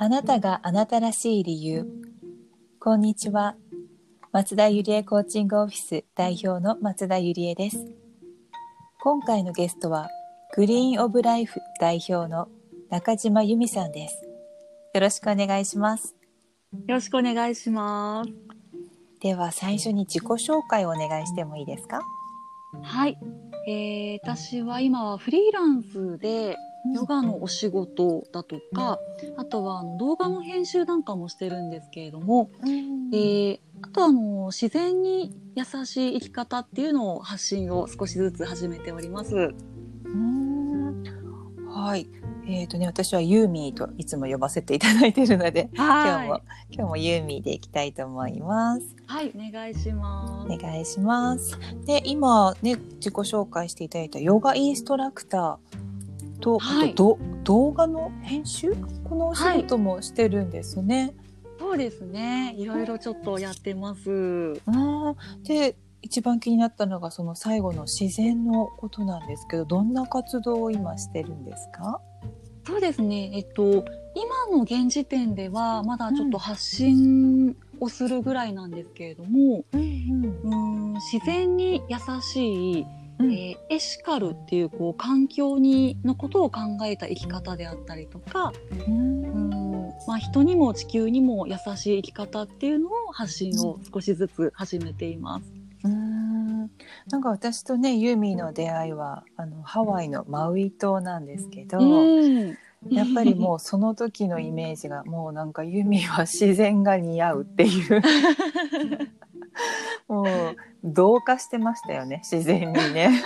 あなたがあなたらしい理由。こんにちは。松田ゆりえコーチングオフィス代表の松田ゆりえです。今回のゲストは、グリーンオブライフ代表の中島由美さんです。よろしくお願いします。よろしくお願いします。では最初に自己紹介をお願いしてもいいですか？はい。えー、私は今はフリーランスでヨガのお仕事だとか、あとはあの動画の編集なんかもしてるんですけれども、えー、あとはあの自然に優しい生き方っていうのを発信を少しずつ始めております。うんはい。えっ、とね、私はユーミーといつも呼ばせていただいているので、今日もは今日もユーミーでいきたいと思います。い。はい、お願いします。お願いします。で、今ね、自己紹介していただいたヨガインストラクターと、はいあとど動画の編集？このお仕事もしてるんですね。そうですね。いろいろちょっとやってます。うんで、一番気になったのがその最後の自然のことなんですけど、どんな活動を今してるんですか？そうですね。えっと、今の現時点では、まだちょっと発信をするぐらいなんですけれども、うんうーん自然に優しい、うんえーエシカルっていう、こう、環境に、のことを考えた生き方であったりとか、うん。まあ、人にも地球にも優しい生き方っていうのを発信を少しずつ始めています。うーん。なんか私とねユーミーの出会いはあのハワイのマウイ島なんですけど、うんやっぱりもうその時のイメージがもうなんかユーミーは自然が似合うっていう。もう同化してましたよね自然にね。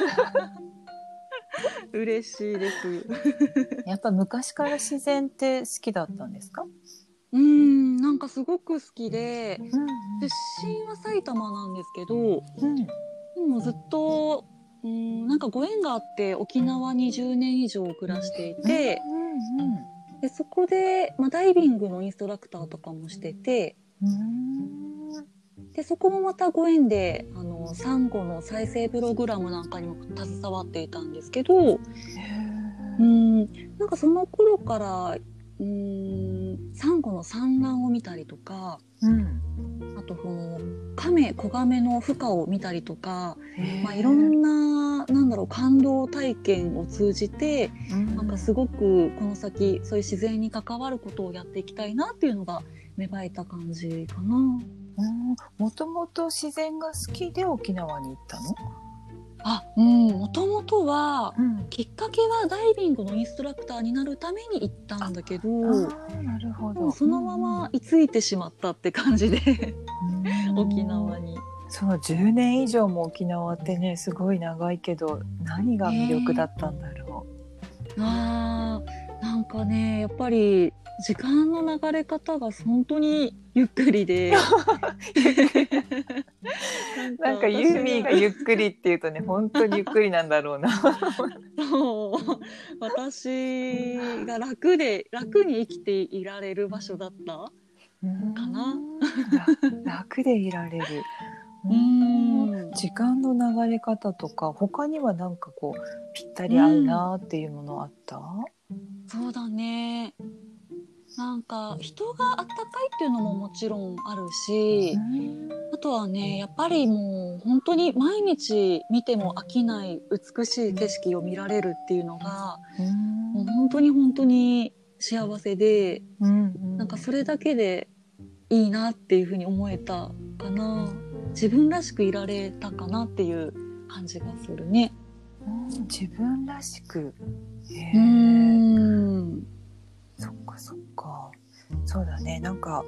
嬉しいです。やっぱ昔から自然って好きだったんですか、うん、なんかすごく好きで、うん。出身は埼玉なんですけど、うん。でもずっと、うん、なんかご縁があって沖縄に10年以上暮らしていて、でそこで、まあ、ダイビングのインストラクターとかもしてて、うんうん。でそこもまたご縁で、あの、サンゴの再生プログラムなんかにも携わっていたんですけど、へうん、なんかその頃から、うん、サンゴの産卵を見たりとか、ーうん。あとこの亀、子亀の孵化を見たりとか、まあ、いろんな、なんだろう、感動体験を通じて、なんかすごくこの先、そういう自然に関わることをやっていきたいなっていうのが芽生えた感じかな。もともと自然が好きで沖縄に行ったの、あ、うん、もともとは、うん、きっかけはダイビングのインストラクターになるために行ったんだけど、なるほど。そのまま居ついてしまったって感じで、うん。沖縄に。その10年以上も沖縄ってねすごい長いけど何が魅力だったんだろあーなんかねやっぱり時間の流れ方が本当にゆっくりで。うなんかユーミーがゆっくりっていうとね本当にゆっくりなんだろうな。そう。私が楽で楽に生きていられる場所だったかな。うん。楽でいられる。うん。時間の流れ方とか他にはなんかこうぴったり合うなっていうものあった、そうだねなんか人があったかいっていうのももちろんあるし、あとはね、やっぱりもう本当に毎日見ても飽きない美しい景色を見られるっていうのが、もう本当に本当に幸せで、うん。なんかそれだけでいいなっていうふうに思えたかな。自分らしくいられたかなっていう感じがするね。うん。自分らしく。へうーん。そっかそっか。そうだね。なんか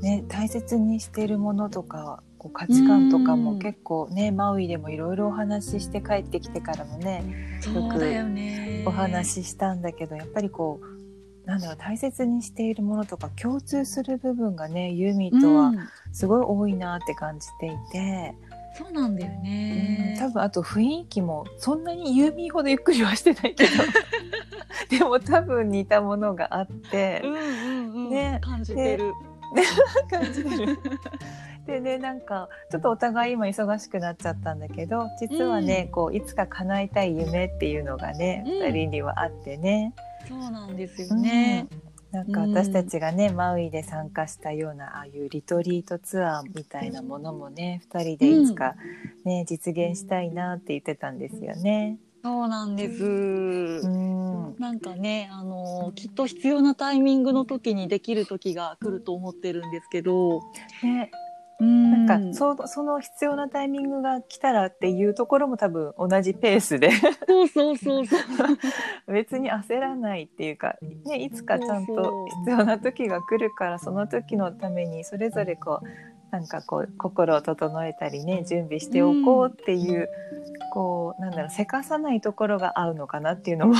ね大切にしてるものとかこう価値観とかもうん。結構ねマウイでもいろいろお話しして帰ってきてからもねそうだよね。お話ししたんだけどやっぱりこうなんだろう大切にしているものとか共通する部分がねユーミーとはうん。すごい多いなって感じていて、そうなんだようんね。多分あと雰囲気もそんなにユーミーほどゆっくりはしてないけど でも多分似たものがあって。うんうんうん。ね感じてる。感じてる。で ね なんかちょっとお互い今忙しくなっちゃったんだけど実はね、こういつか叶えたい夢っていうのがね、うん二人にはあってね。そうなんですよね。なんか私たちがね、マウイで参加したようなああいうリトリートツアーみたいなものもね2人でいつかね、実現したいなって言ってたんですよね。そうなんです。うん、なんかね、あのきっと必要なタイミングの時にできる時が来ると思ってるんですけど、ね、うん。なんかそその必要なタイミングが来たらっていうところも多分同じペースで。そうそうそうそう。別に焦らないっていうか、ね、いつかちゃんと必要な時が来るからその時のためにそれぞれこうなんかこう心を整えたりね準備しておこうっていう、こうなんだろうせかさないところが合うのかなっていうのも。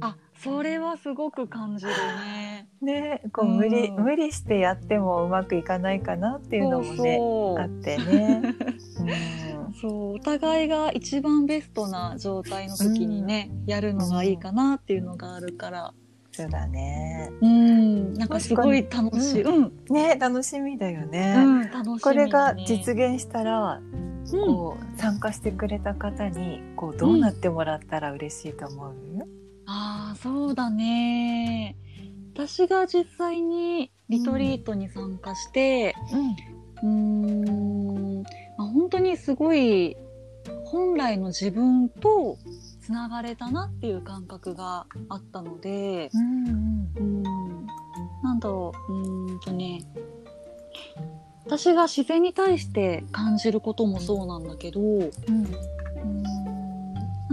あ、それはすごく感じるね。ねこう無理、うん。無理してやってもうまくいかないかなっていうのもねあってね。うん。そうお互いが一番ベストな状態の時にね、やるのがいいかなっていうのがあるから、そうだね。うん、なんかすごい楽しい。確うん、ね楽しみだよね。うん、ね。これが実現したら、うん、こう参加してくれた方にこうどうなってもらったら嬉しいと思う、ああ、そうだね。私が実際にリトリートに参加して、うーん、まあ、本当にすごい本来の自分とつながれたなっていう感覚があったので、うんうんうん、なんだろう、うーんとね、私が自然に対して感じることもそうなんだけど、うーんなん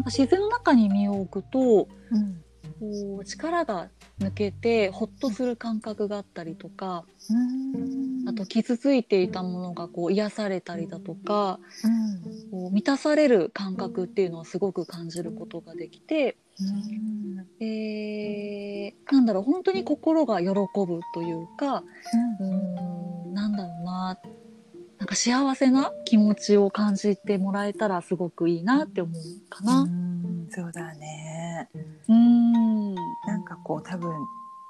か自然の中に身を置くと、うん。こう力が抜けてほっとする感覚があったりとか、うんあと傷ついていたものがこう癒されたりだとか、うん。こう満たされる感覚っていうのをすごく感じることができて、うん。えーなんだろう本当に心が喜ぶというかうーんなんだろうななんか幸せな気持ちを感じてもらえたらすごくいいなって思うかうな。ん。そうだね。うーん。なんかこう多分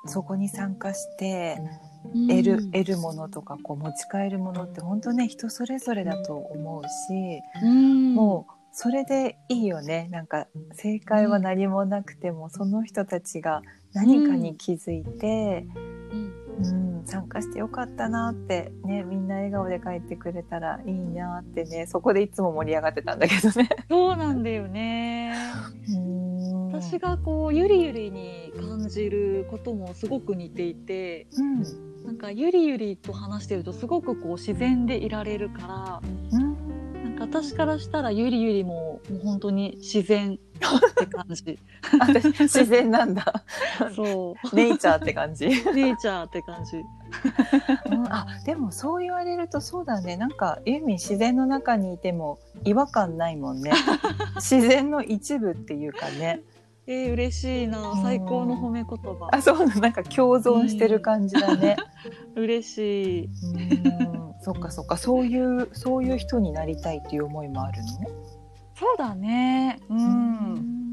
そこに参加してうん。得る,、得るものとかこう持ち帰るものって本当ね人それぞれだと思うし、うん。もうそれでいいよね。なんか正解は何もなくても、その人たちが何かに気づいて、うん。うん参加してよかったなってねみんな笑顔で帰ってくれたらいいなってねそこでいつも盛り上がってたんだけどね。そうなんだよね。うん私がこうゆりゆりに感じることもすごく似ていてうん。なんかゆりゆりと話してるとすごくこう自然でいられるからうん。なんか私からしたらゆりゆりももう本当に自然って感じ。私自然なんだ。そう。ネイチャーって感じ、ネイチャーって感じ。うん。あでもそう言われるとそうだね。なんかユーミン自然の中にいても違和感ないもんね。自然の一部っていうかねえー、嬉しいな。うん。最高の褒め言葉。あそうなんか共存してる感じだね。嬉しい。うん。そっかそっか。そういうそういう人になりたいっていう思いもあるの？そうだね。うん。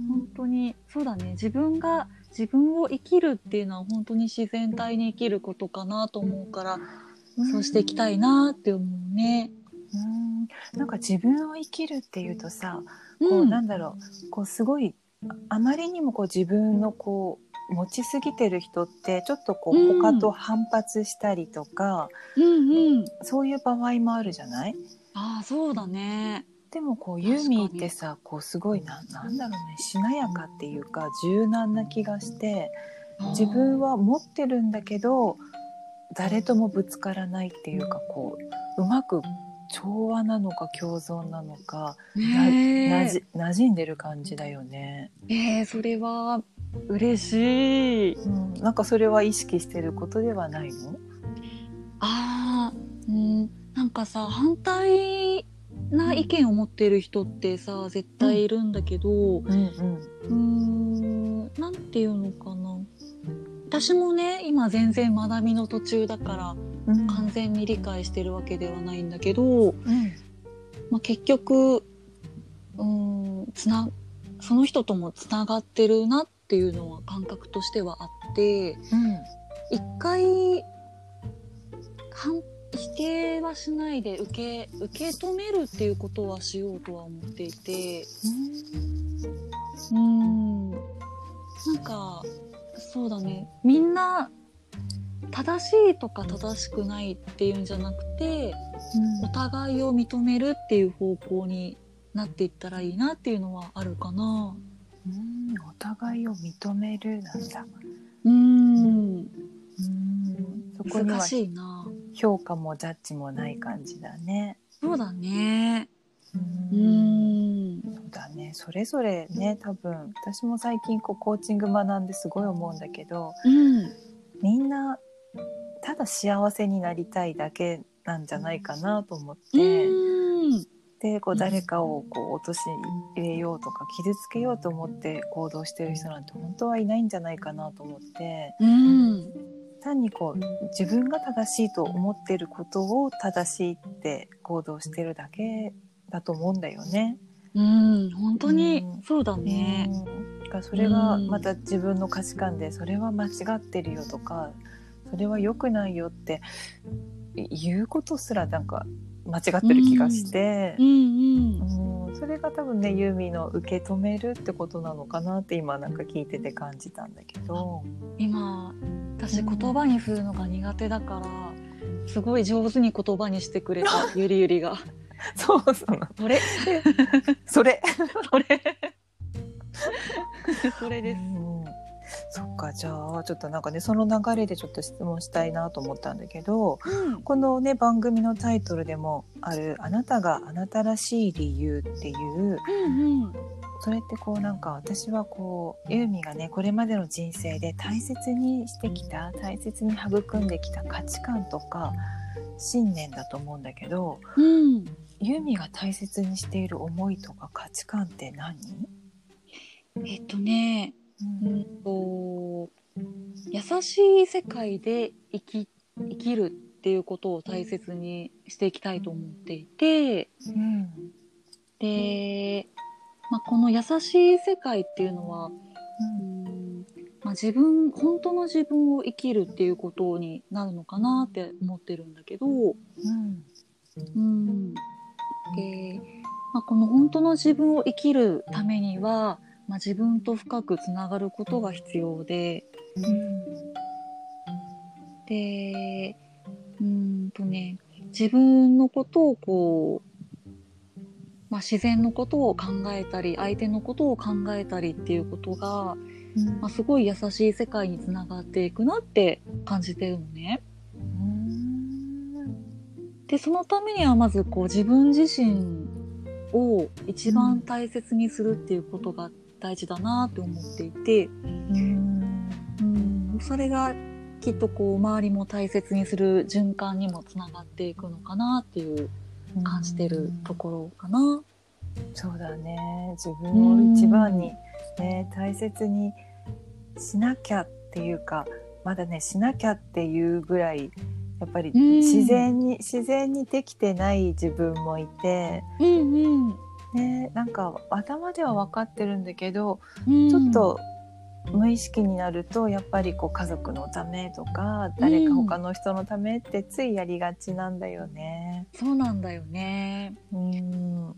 本当にそうだね。自分が自分を生きるっていうのは本当に自然体に生きることかなと思うから、そうしていきたいなって思うね。うん。なんか自分を生きるっていうとさこうなんだろう。こうすごいああまりにもこう自分のこう持ちすぎてる人ってちょっとこううん他と反発したりとか、うんうん。そういう場合もあるじゃない？ああそうだね。でもこうユーミーってさこうすごいななんだろうねしなやかっていうか柔軟な気がして自分は持ってるんだけど誰ともぶつからないっていうかこううまく調和なのか共存なのかなねなじ馴染んでる感じだよね、えー、それは。嬉しい。うん、なんかそれは意識してることではないの？ああ、うん、なんかさ反対な意見を持ってる人ってさ絶対いるんだけど、うん。うんうーんなんていうのかな。私もね今全然学びの途中だからうん完全に理解してるわけではないんだけど、うん。まあ、結局うーんつなその人ともつながってるなっていうのは感覚としてはあって一回反否定はしないで受け受け止めるっていうことはしようとは思っていてうーん。なんかそうだね。みんな正しいとか正しくないっていうんじゃなくてお互いを認めるっていう方向になっていったらいいなっていうのはあるかな。うんお互いを認めるなんだ。うんうんそこには難しいな。評価もジャッジもない感じだね。そうだね。ううんん。そうだねそれぞれね多分私も最近こうコーチング学んですごい思うんだけどうん。みんなただ幸せになりたいだけなんじゃないかなと思って、うん。でこう誰かをこう陥れようとか傷つけようと思って行動してる人なんて本当はいないんじゃないかなと思ってうん。単にこう自分が正しいと思ってることを正しいって行動してるだけだと思うんだよね。うん。本当にうんそうだね。うんそれがまた自分の価値観でそれは間違ってるよとかそれは良くないよって言うことすらなんか間違ってる気がして。う、ん。うん。うん。それが多分ねユーミーの受け止めるってことなのかなって今なんか聞いてて感じたんだけど。今私言葉にするのが苦手だから、すごい上手に言葉にしてくれた ゆりゆりが。そうそう。それ？それ。それ。それです。うんそっかじゃあちょっとなんかねその流れでちょっと質問したいなと思ったんだけどうん。このね番組のタイトルでもある「あなたがあなたらしい理由」っていううんうん。それってこうなんか私はこうユーミがねこれまでの人生で大切にしてきた大切に育んできた価値観とか信念だと思うんだけどうん。ユーミが大切にしている思いとか価値観って何、えっとね、ううんと優しい世界で生き生きるっていうことを大切にしていきたいと思っていて、うんで、まあ、この優しい世界っていうのは、うんまあ、自分本当の自分を生きるっていうことになるのかなって思ってるんだけど、うん。うん、で、まあ、この本当の自分を生きるためには、まあ、自分と深くつながることが必要で。でうんとね自分のことをこう、まあ、自然のことを考えたり相手のことを考えたりっていうことが、まあ、すごい優しい世界につながっていくなって感じてるのね。でそのためにはまずこう自分自身を一番大切にするっていうことが大事だなって思っていて、うん、それがきっとこう周りも大切にする循環にもつながっていくのかなっていう感じてるところかな。そうだね。自分を一番に、ね、大切にしなきゃっていうかまだねしなきゃっていうぐらいやっぱりうん。自然に、自然にできてない自分もいて、うんうんね、なんか頭では分かってるんだけど、うん。ちょっと無意識になるとやっぱりこう家族のためとか誰か他の人のためってついやりがちなんだよね。そうなんだよね。うん。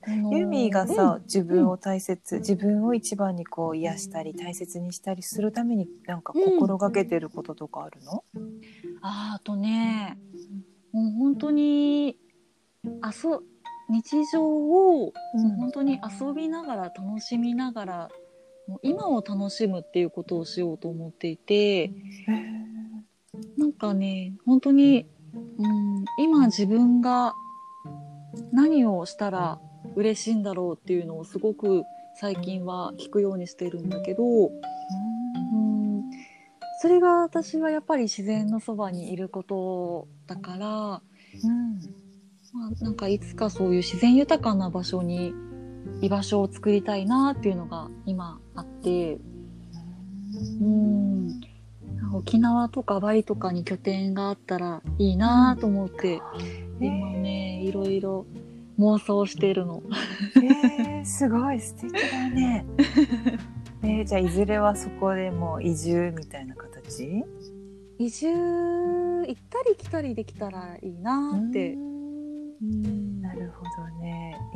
このユーミーがさ、うん。自分を大切自分を一番にこう癒したり大切にしたりするためになんか心がけてることとかあるの、ああとね、もう本当に遊日常をもう本当に遊びながら楽しみながらもう今を楽しむっていうことをしようと思っていてなんかね本当に、うん、今自分が何をしたら嬉しいんだろうっていうのをすごく最近は聞くようにしてるんだけど、うん、それが私はやっぱり自然のそばにいることだから、まあ、なんかいつかそういう自然豊かな場所に居場所を作りたいなっていうのが今あって、うん、沖縄とかバリとかに拠点があったらいいなと思って、今ねいろいろ妄想してるの。えー、すごい素敵だね。えー、じゃあいずれはそこでもう移住みたいな形？移住行ったり来たりできたらいいなって。うん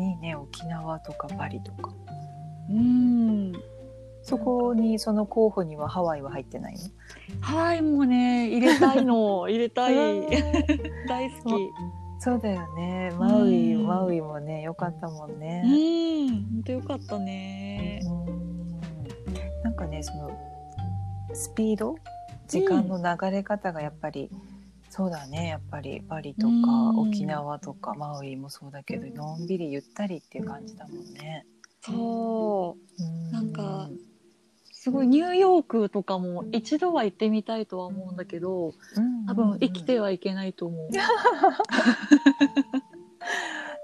いいね沖縄とかバリとか。うん。そこにその候補にはハワイは入ってないの？ハワイもね入れたいの。入れたい。大好き。そうだよね。マウイ、うんマウイもね良かったもんうね、ん本当よかったね。うん。なんかねそのスピード？時間の流れ方がやっぱり、そうだねやっぱりバリとかうん沖縄とかマウイもそうだけどのんびりゆったりっていう感じだもんね。そううんなんかすごいニューヨークとかも一度は行ってみたいとは思うんだけどうん多分生きてはいけないと思う。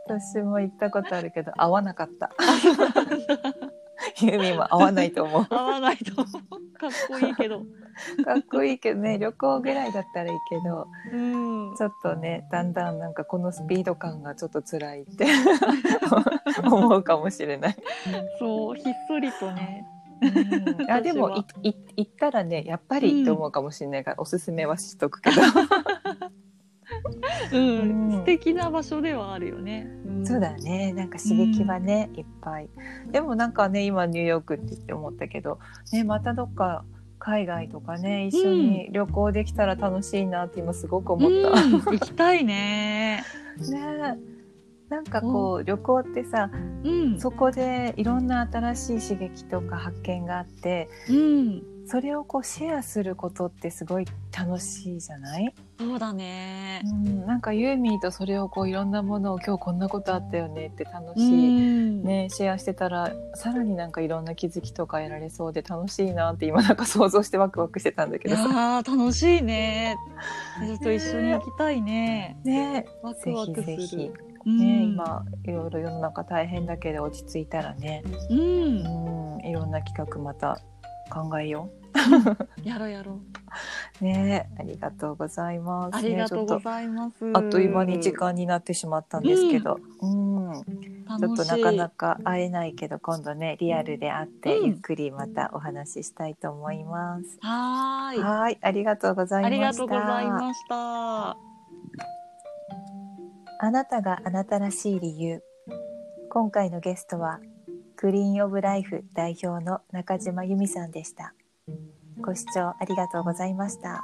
私も行ったことあるけど合わなかった。ユーミンも合わないと思う。合わないと思うかっこいいけど。かっこいいけどね旅行ぐらいだったらいいけどうん。ちょっとねだんだんなんかこのスピード感がちょっと辛いって 思うかもしれない。そうひっそりとね。うん、あでも私いい行ったらねやっぱりって思うかもしれないから、おすすめはしとくけど。うん、うん。素敵な場所ではあるよね。ん。そうだね。なんか刺激はね、いっぱい。でもなんかね今ニューヨークって言って思ったけど、ね、またどっか海外とかね一緒に旅行できたら楽しいなって今すごく思った。うん行きたいね。ねなんかこう旅行ってさうん。そこでいろんな新しい刺激とか発見があってうん。それをこうシェアすることってすごい楽しいじゃない、そうだねう。ん、なんかユーミーとそれをこういろんなものを今日こんなことあったよねって楽うしい、ん。ね、シェアしてたらさらになんかいろんな気づきとか得られそうで楽しいなって今なんか想像してワクワクしてたんだけどさ。ー楽しいね。ちょっと一緒に行きたいね。ねぜワクワクする。ひぜひ、うんね今いろいろ世の中大変だけど落ち着いたらね、うんう。ん、いろんな企画また考えよ やろうやろう。う。ねありがとうございます。ありがとうごねざいます。あっという間に時間になってしまったんですけど、うん、ちょっとなかなか会えないけど今度ねリアルで会ってうんゆっくりまたお話ししたいと思います。はーい。はい、ありがとうございました。ありがとうございました。あなたがあなたらしい理由。今回のゲストはグリーンオブライフ代表の中島由美さんでした。ご視聴ありがとうございました。